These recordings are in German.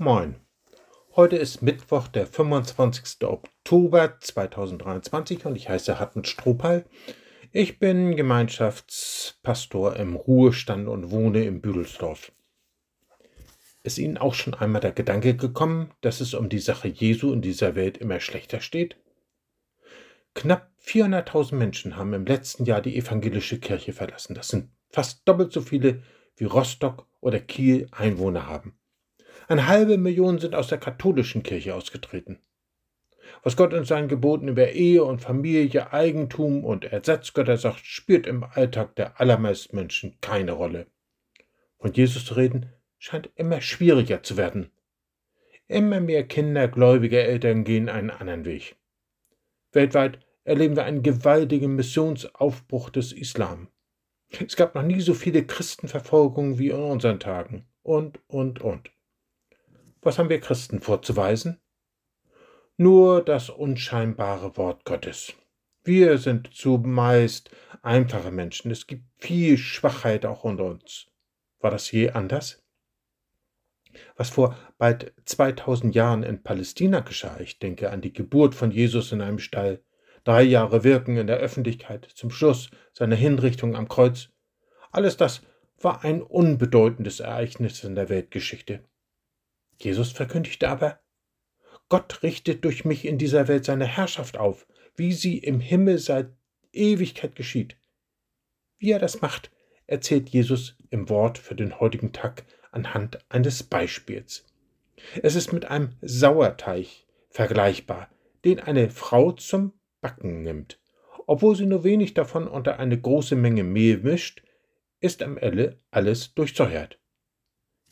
Moin. Heute ist Mittwoch, der 25. Oktober 2023 und ich heiße Hartmut Strohpal. Ich bin Gemeinschaftspastor im Ruhestand und wohne in Büdelsdorf. Ist Ihnen auch schon einmal der Gedanke gekommen, dass es um die Sache Jesu in dieser Welt immer schlechter steht? Knapp 400.000 Menschen haben im letzten Jahr die evangelische Kirche verlassen. Das sind fast doppelt so viele, wie Rostock oder Kiel Einwohner haben. Eine halbe Million sind aus der katholischen Kirche ausgetreten. Was Gott in seinen Geboten über Ehe und Familie, Eigentum und Ersatzgötter sagt, spielt im Alltag der allermeisten Menschen keine Rolle. Von Jesus zu reden scheint immer schwieriger zu werden. Immer mehr Kinder gläubiger Eltern gehen einen anderen Weg. Weltweit erleben wir einen gewaltigen Missionsaufbruch des Islam. Es gab noch nie so viele Christenverfolgungen wie in unseren Tagen. Und, und, und. Was haben wir Christen vorzuweisen? Nur das unscheinbare Wort Gottes. Wir sind zumeist einfache Menschen. Es gibt viel Schwachheit auch unter uns. War das je anders? Was vor bald 2000 Jahren in Palästina geschah, ich denke an die Geburt von Jesus in einem Stall, drei Jahre Wirken in der Öffentlichkeit, zum Schluss seine Hinrichtung am Kreuz, alles das war ein unbedeutendes Ereignis in der Weltgeschichte. Jesus verkündigte aber, Gott richtet durch mich in dieser Welt seine Herrschaft auf, wie sie im Himmel seit Ewigkeit geschieht. Wie er das macht, erzählt Jesus im Wort für den heutigen Tag anhand eines Beispiels. Es ist mit einem Sauerteig vergleichbar, den eine Frau zum Backen nimmt. Obwohl sie nur wenig davon unter eine große Menge Mehl mischt, ist am Ende alles durchsäuert.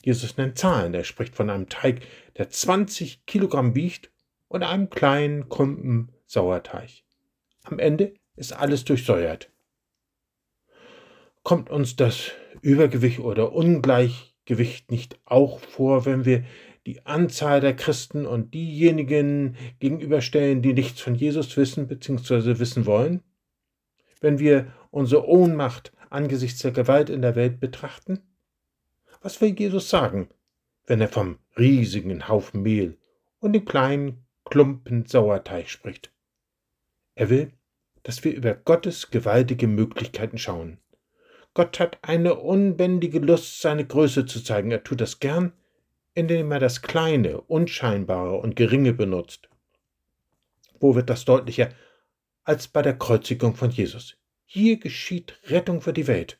Jesus nennt Zahlen. Er spricht von einem Teig, der 20 Kilogramm wiegt und einem kleinen Kumpen Sauerteig. Am Ende ist alles durchsäuert. Kommt uns das Übergewicht oder Ungleichgewicht nicht auch vor, wenn wir die Anzahl der Christen und diejenigen gegenüberstellen, die nichts von Jesus wissen bzw. wissen wollen? Wenn wir unsere Ohnmacht angesichts der Gewalt in der Welt betrachten? Was will Jesus sagen, wenn er vom riesigen Haufen Mehl und dem kleinen Klumpen Sauerteig spricht? Er will, dass wir über Gottes gewaltige Möglichkeiten schauen. Gott hat eine unbändige Lust, seine Größe zu zeigen. Er tut das gern, indem er das Kleine, Unscheinbare und Geringe benutzt. Wo wird das deutlicher als bei der Kreuzigung von Jesus? Hier geschieht Rettung für die Welt.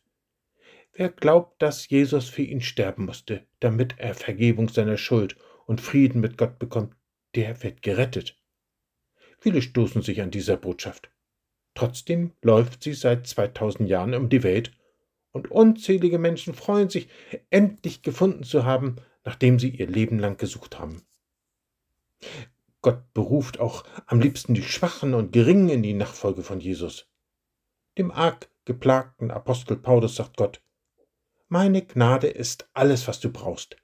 Wer glaubt, dass Jesus für ihn sterben musste, damit er Vergebung seiner Schuld und Frieden mit Gott bekommt, der wird gerettet. Viele stoßen sich an dieser Botschaft. Trotzdem läuft sie seit 2000 Jahren um die Welt und unzählige Menschen freuen sich, endlich gefunden zu haben, nachdem sie ihr Leben lang gesucht haben. Gott beruft auch am liebsten die Schwachen und Geringen in die Nachfolge von Jesus. Dem arg geplagten Apostel Paulus sagt Gott, meine Gnade ist alles, was du brauchst.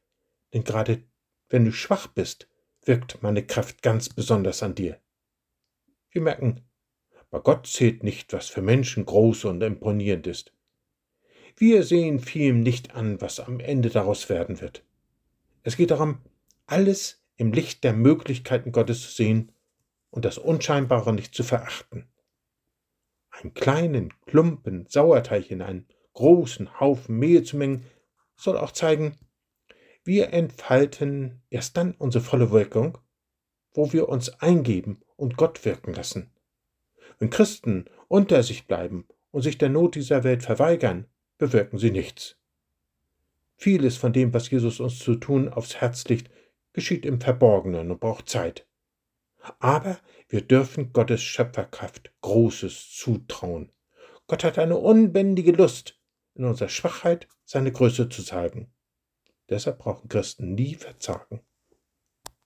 Denn gerade wenn du schwach bist, wirkt meine Kraft ganz besonders an dir. Wir merken, bei Gott zählt nicht, was für Menschen groß und imponierend ist. Wir sehen vielem nicht an, was am Ende daraus werden wird. Es geht darum, alles im Licht der Möglichkeiten Gottes zu sehen und das Unscheinbare nicht zu verachten. Einen kleinen Klumpen Sauerteig in einen großen Haufen Mehl zu mengen, soll auch zeigen, wir entfalten erst dann unsere volle Wirkung, wo wir uns eingeben und Gott wirken lassen. Wenn Christen unter sich bleiben und sich der Not dieser Welt verweigern, bewirken sie nichts. Vieles von dem, was Jesus uns zu tun aufs Herz legt, geschieht im Verborgenen und braucht Zeit. Aber wir dürfen Gottes Schöpferkraft Großes zutrauen. Gott hat eine unbändige Lust, in unserer Schwachheit seine Größe zu zeigen. Deshalb brauchen Christen nie verzagen.